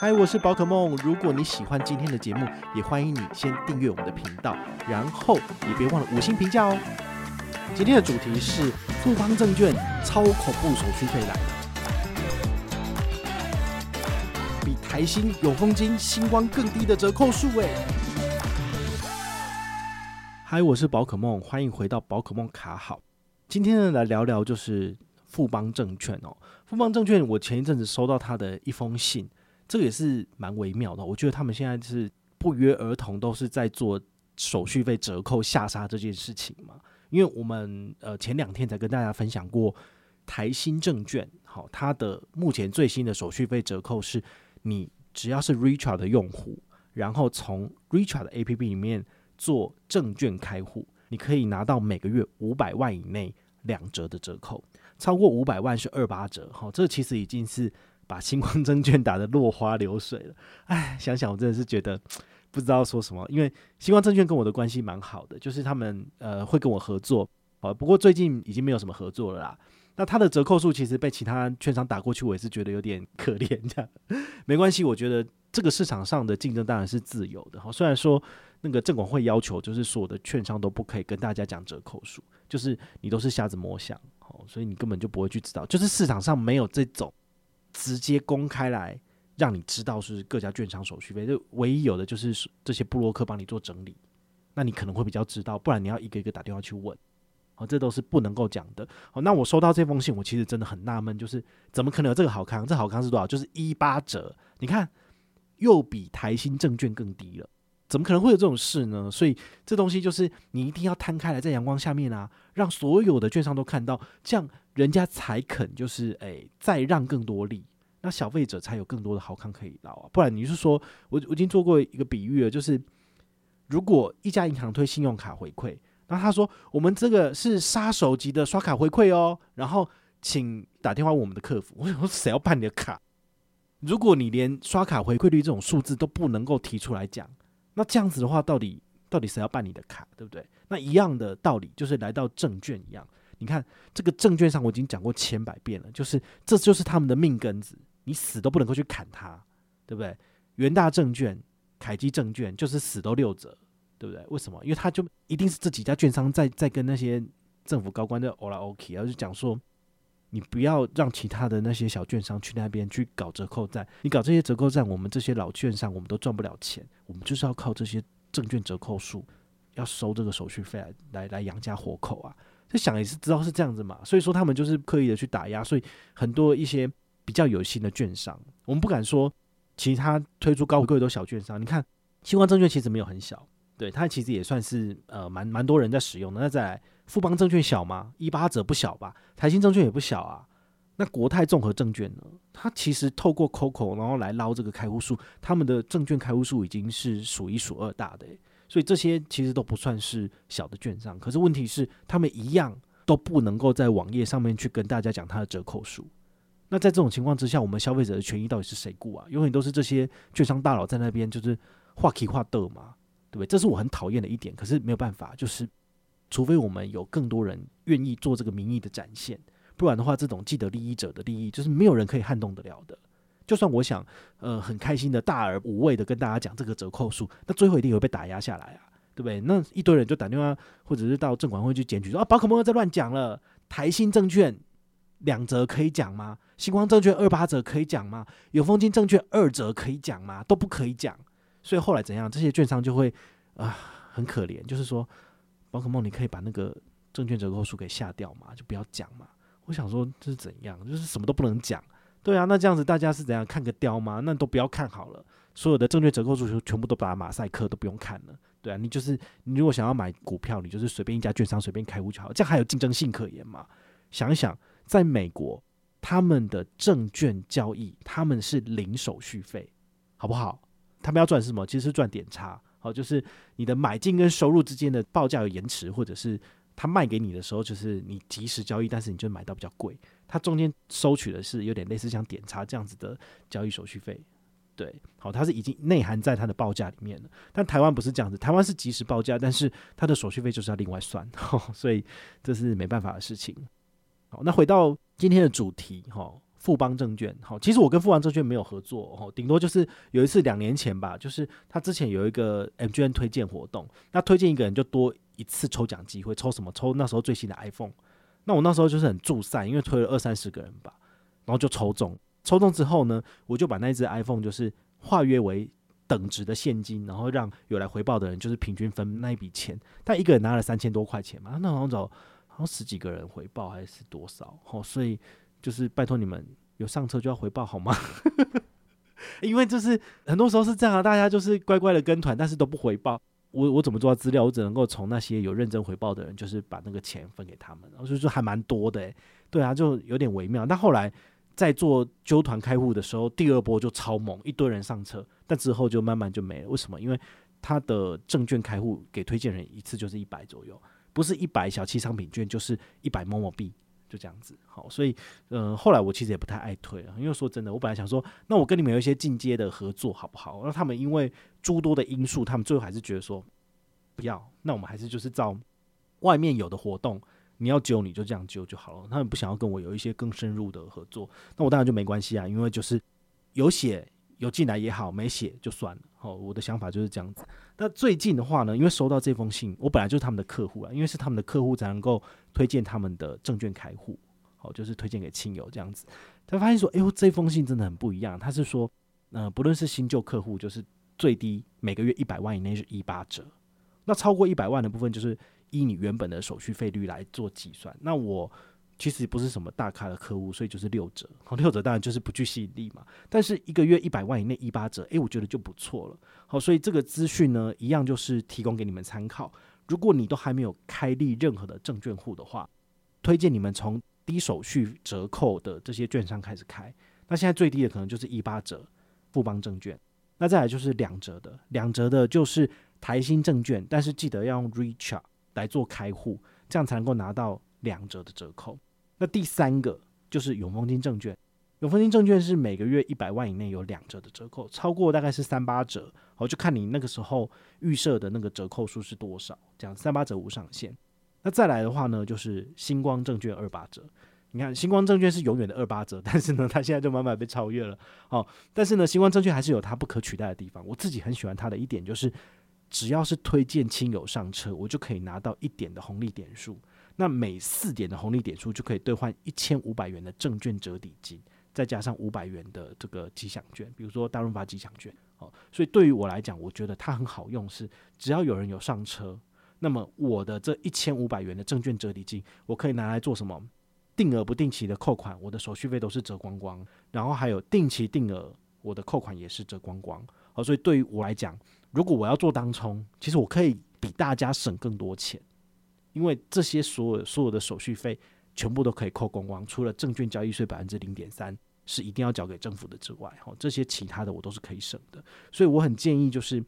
嗨，我是宝可梦。如果你喜欢今天的节目，也欢迎你先订阅我们的频道，然后也别忘了五星评价哦。今天的主题是富邦证券超恐怖手续费来了，比台新、永丰金、星光更低的折扣数诶。嗨，我是宝可梦，欢迎回到宝可梦卡好。今天呢，来聊聊就是富邦证券哦。富邦证券，我前一阵子收到他的一封信。这个也是蛮微妙的，我觉得他们现在是不约而同都是在做手续费折扣下杀这件事情嘛。因为我们呃前两天才跟大家分享过台新证券，好，它的目前最新的手续费折扣是，你只要是 Richard 的用户，然后从 Richard 的 APP 里面做证券开户，你可以拿到每个月五百万以内两折的折扣，超过五百万是二八折，好，这其实已经是。把星光证券打得落花流水了，哎，想想我真的是觉得不知道说什么，因为星光证券跟我的关系蛮好的，就是他们呃会跟我合作，哦，不过最近已经没有什么合作了啦。那它的折扣数其实被其他券商打过去，我也是觉得有点可怜这样。没关系，我觉得这个市场上的竞争当然是自由的哈。虽然说那个证管会要求，就是所有的券商都不可以跟大家讲折扣数，就是你都是瞎子摸象，哦，所以你根本就不会去知道，就是市场上没有这种。直接公开来让你知道是各家券商手续费，就唯一有的就是这些布洛克帮你做整理，那你可能会比较知道，不然你要一个一个打电话去问，哦，这都是不能够讲的。哦，那我收到这封信，我其实真的很纳闷，就是怎么可能有这个好康？这好康是多少？就是一八折，你看又比台新证券更低了，怎么可能会有这种事呢？所以这东西就是你一定要摊开来在阳光下面啊，让所有的券商都看到，这样。人家才肯就是诶、再让更多利，那消费者才有更多的好康可以捞啊！不然你是说，我我已经做过一个比喻了，就是如果一家银行推信用卡回馈，那他说我们这个是杀手级的刷卡回馈哦，然后请打电话问我们的客服。我想说谁要办你的卡？如果你连刷卡回馈率这种数字都不能够提出来讲，那这样子的话，到底到底谁要办你的卡，对不对？那一样的道理就是来到证券一样。你看这个证券上，我已经讲过千百遍了，就是这就是他们的命根子，你死都不能够去砍它，对不对？元大证券、凯基证券就是死都六折，对不对？为什么？因为他就一定是这几家券商在在跟那些政府高官的欧拉欧 K，然后就讲说，你不要让其他的那些小券商去那边去搞折扣战，你搞这些折扣战，我们这些老券商我们都赚不了钱，我们就是要靠这些证券折扣数，要收这个手续费来来来养家活口啊。就想也是知道是这样子嘛，所以说他们就是刻意的去打压，所以很多一些比较有心的券商，我们不敢说其他推出高回馈都小券商。你看，新光证券其实没有很小，对，它其实也算是呃蛮蛮多人在使用的。那再来富邦证券小吗？一八折不小吧？台新证券也不小啊。那国泰综合证券呢？它其实透过 COCO 然后来捞这个开户数，他们的证券开户数已经是数一数二大的。所以这些其实都不算是小的券商，可是问题是他们一样都不能够在网页上面去跟大家讲它的折扣数。那在这种情况之下，我们消费者的权益到底是谁顾啊？永远都是这些券商大佬在那边就是画 K 画的嘛，这是我很讨厌的一点。可是没有办法，就是除非我们有更多人愿意做这个民意的展现，不然的话，这种既得利益者的利益就是没有人可以撼动得了的。就算我想，呃，很开心的大而无畏的跟大家讲这个折扣数，那最后一定会被打压下来啊，对不对？那一堆人就打电话，或者是到证管会去检举说啊，宝可梦在乱讲了，台新证券两折可以讲吗？星光证券二八折可以讲吗？永丰金证券二折可以讲吗？都不可以讲。所以后来怎样？这些券商就会啊、很可怜，就是说，宝可梦你可以把那个证券折扣数给下掉嘛，就不要讲嘛。我想说这是怎样？就是什么都不能讲。对啊，那这样子大家是怎样看个雕吗？那都不要看好了，所有的证券折扣数全部都把马赛克都不用看了。对啊，你就是你如果想要买股票，你就是随便一家券商随便开户就好，这样还有竞争性可言嘛？想一想，在美国他们的证券交易他们是零手续费，好不好？他们要赚什么？其实是赚点差，好，就是你的买进跟收入之间的报价有延迟，或者是他卖给你的时候就是你及时交易，但是你就买到比较贵。它中间收取的是有点类似像点差这样子的交易手续费，对，好，它是已经内含在它的报价里面了。但台湾不是这样子，台湾是即时报价，但是它的手续费就是要另外算，所以这是没办法的事情。好，那回到今天的主题，哈，富邦证券。好，其实我跟富邦证券没有合作，哦，顶多就是有一次两年前吧，就是他之前有一个 MGN 推荐活动，那推荐一个人就多一次抽奖机会，抽什么？抽那时候最新的 iPhone。那我那时候就是很助赛，因为推了二三十个人吧，然后就抽中。抽中之后呢，我就把那只 iPhone 就是化约为等值的现金，然后让有来回报的人就是平均分那一笔钱。但一个人拿了三千多块钱嘛，那好像走好像十几个人回报还是多少？哦，所以就是拜托你们有上车就要回报好吗？因为就是很多时候是这样啊，大家就是乖乖的跟团，但是都不回报。我我怎么做到资料？我只能够从那些有认真回报的人，就是把那个钱分给他们，然后就说还蛮多的诶，对啊，就有点微妙。但后来在做揪团开户的时候，第二波就超猛，一堆人上车，但之后就慢慢就没了。为什么？因为他的证券开户给推荐人一次就是一百左右，不是一百小七商品券，就是一百某某币。就这样子，好，所以，嗯、后来我其实也不太爱推了，因为说真的，我本来想说，那我跟你们有一些进阶的合作，好不好？那他们因为诸多的因素，他们最后还是觉得说不要，那我们还是就是照外面有的活动，你要揪你就这样揪就好了。他们不想要跟我有一些更深入的合作，那我当然就没关系啊，因为就是有写。有进来也好，没写就算了。好，我的想法就是这样子。那最近的话呢，因为收到这封信，我本来就是他们的客户啊，因为是他们的客户才能够推荐他们的证券开户，好，就是推荐给亲友这样子。他发现说，哎呦，这封信真的很不一样。他是说，呃，不论是新旧客户，就是最低每个月一百万以内是一八折，那超过一百万的部分就是依你原本的手续费率来做计算。那我。其实不是什么大咖的客户，所以就是六折。好，六折当然就是不具吸引力嘛。但是一个月一百万以内一八折，诶，我觉得就不错了。好，所以这个资讯呢，一样就是提供给你们参考。如果你都还没有开立任何的证券户的话，推荐你们从低手续折扣的这些券商开始开。那现在最低的可能就是一八折，富邦证券。那再来就是两折的，两折的就是台新证券，但是记得要用 Richart 来做开户，这样才能够拿到两折的折扣。那第三个就是永丰金证券，永丰金证券是每个月一百万以内有两折的折扣，超过大概是三八折，好，就看你那个时候预设的那个折扣数是多少，这样三八折无上限。那再来的话呢，就是星光证券二八折，你看星光证券是永远的二八折，但是呢，它现在就慢慢被超越了，好，但是呢，星光证券还是有它不可取代的地方。我自己很喜欢它的一点就是，只要是推荐亲友上车，我就可以拿到一点的红利点数。那每四点的红利点数就可以兑换一千五百元的证券折抵金，再加上五百元的这个吉祥券，比如说大润发吉祥券。哦，所以对于我来讲，我觉得它很好用，是只要有人有上车，那么我的这一千五百元的证券折抵金，我可以拿来做什么？定额不定期的扣款，我的手续费都是折光光，然后还有定期定额，我的扣款也是折光光。好，所以对于我来讲，如果我要做当冲，其实我可以比大家省更多钱。因为这些所有所有的手续费全部都可以扣光光，除了证券交易税百分之零点三是一定要交给政府的之外，哈，这些其他的我都是可以省的。所以我很建议，就是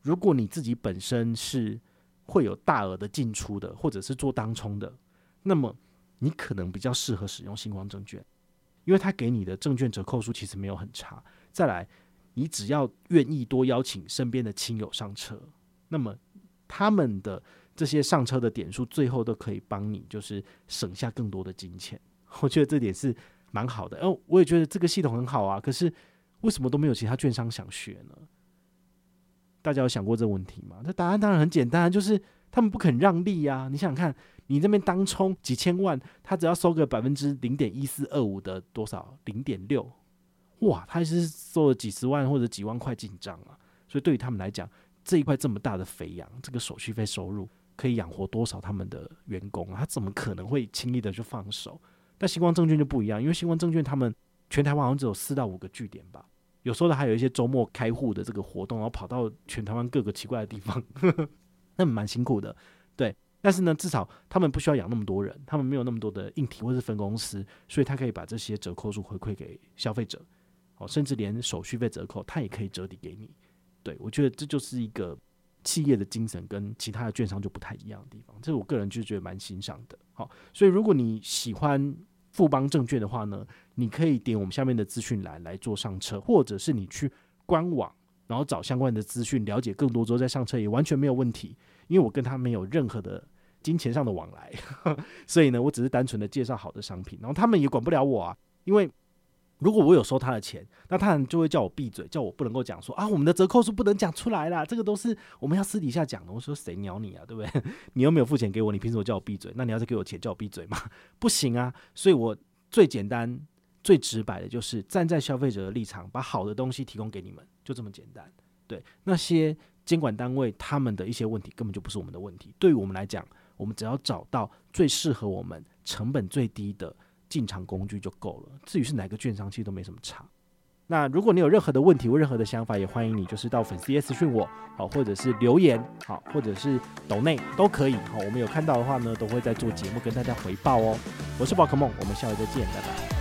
如果你自己本身是会有大额的进出的，或者是做当冲的，那么你可能比较适合使用新光证券，因为它给你的证券折扣数其实没有很差。再来，你只要愿意多邀请身边的亲友上车，那么他们的。这些上车的点数，最后都可以帮你，就是省下更多的金钱。我觉得这点是蛮好的。哦，我也觉得这个系统很好啊。可是为什么都没有其他券商想学呢？大家有想过这个问题吗？那答案当然很简单，就是他们不肯让利呀。你想想看，你这边当冲几千万，他只要收个百分之零点一四二五的多少零点六，哇，他还是收了几十万或者几万块进账啊。所以对于他们来讲，这一块这么大的肥羊，这个手续费收入。可以养活多少他们的员工？他怎么可能会轻易的就放手？但新光证券就不一样，因为新光证券他们全台湾好像只有四到五个据点吧，有时候还有一些周末开户的这个活动，然后跑到全台湾各个奇怪的地方，那蛮辛苦的。对，但是呢，至少他们不需要养那么多人，他们没有那么多的硬体或是分公司，所以他可以把这些折扣数回馈给消费者，哦，甚至连手续费折扣他也可以折抵给你。对，我觉得这就是一个。企业的精神跟其他的券商就不太一样的地方，这是我个人就觉得蛮欣赏的。好，所以如果你喜欢富邦证券的话呢，你可以点我们下面的资讯栏来做上车，或者是你去官网，然后找相关的资讯，了解更多之后再上车也完全没有问题。因为我跟他没有任何的金钱上的往来，所以呢，我只是单纯的介绍好的商品，然后他们也管不了我啊，因为如果我有收他的钱，那他就会叫我闭嘴，叫我不能够讲说啊，我们的折扣是不能讲出来啦，这个都是我们要私底下讲的。我说谁鸟你啊，对不对？你又没有付钱给我，你凭什么叫我闭嘴？那你要是给我钱，叫我闭嘴吗？不行啊！所以我最简单、最直白的就是站在消费者的立场，把好的东西提供给你们，就这么简单。对那些监管单位，他们的一些问题根本就不是我们的问题。对于我们来讲，我们只要找到最适合我们、成本最低的。进场工具就够了，至于是哪个券商，其实都没什么差。那如果你有任何的问题或任何的想法，也欢迎你就是到粉丝页私讯我，好，或者是留言，好，或者是抖内都可以，好，我们有看到的话呢，都会在做节目跟大家回报哦。我是宝可梦，我们下回再见，拜拜。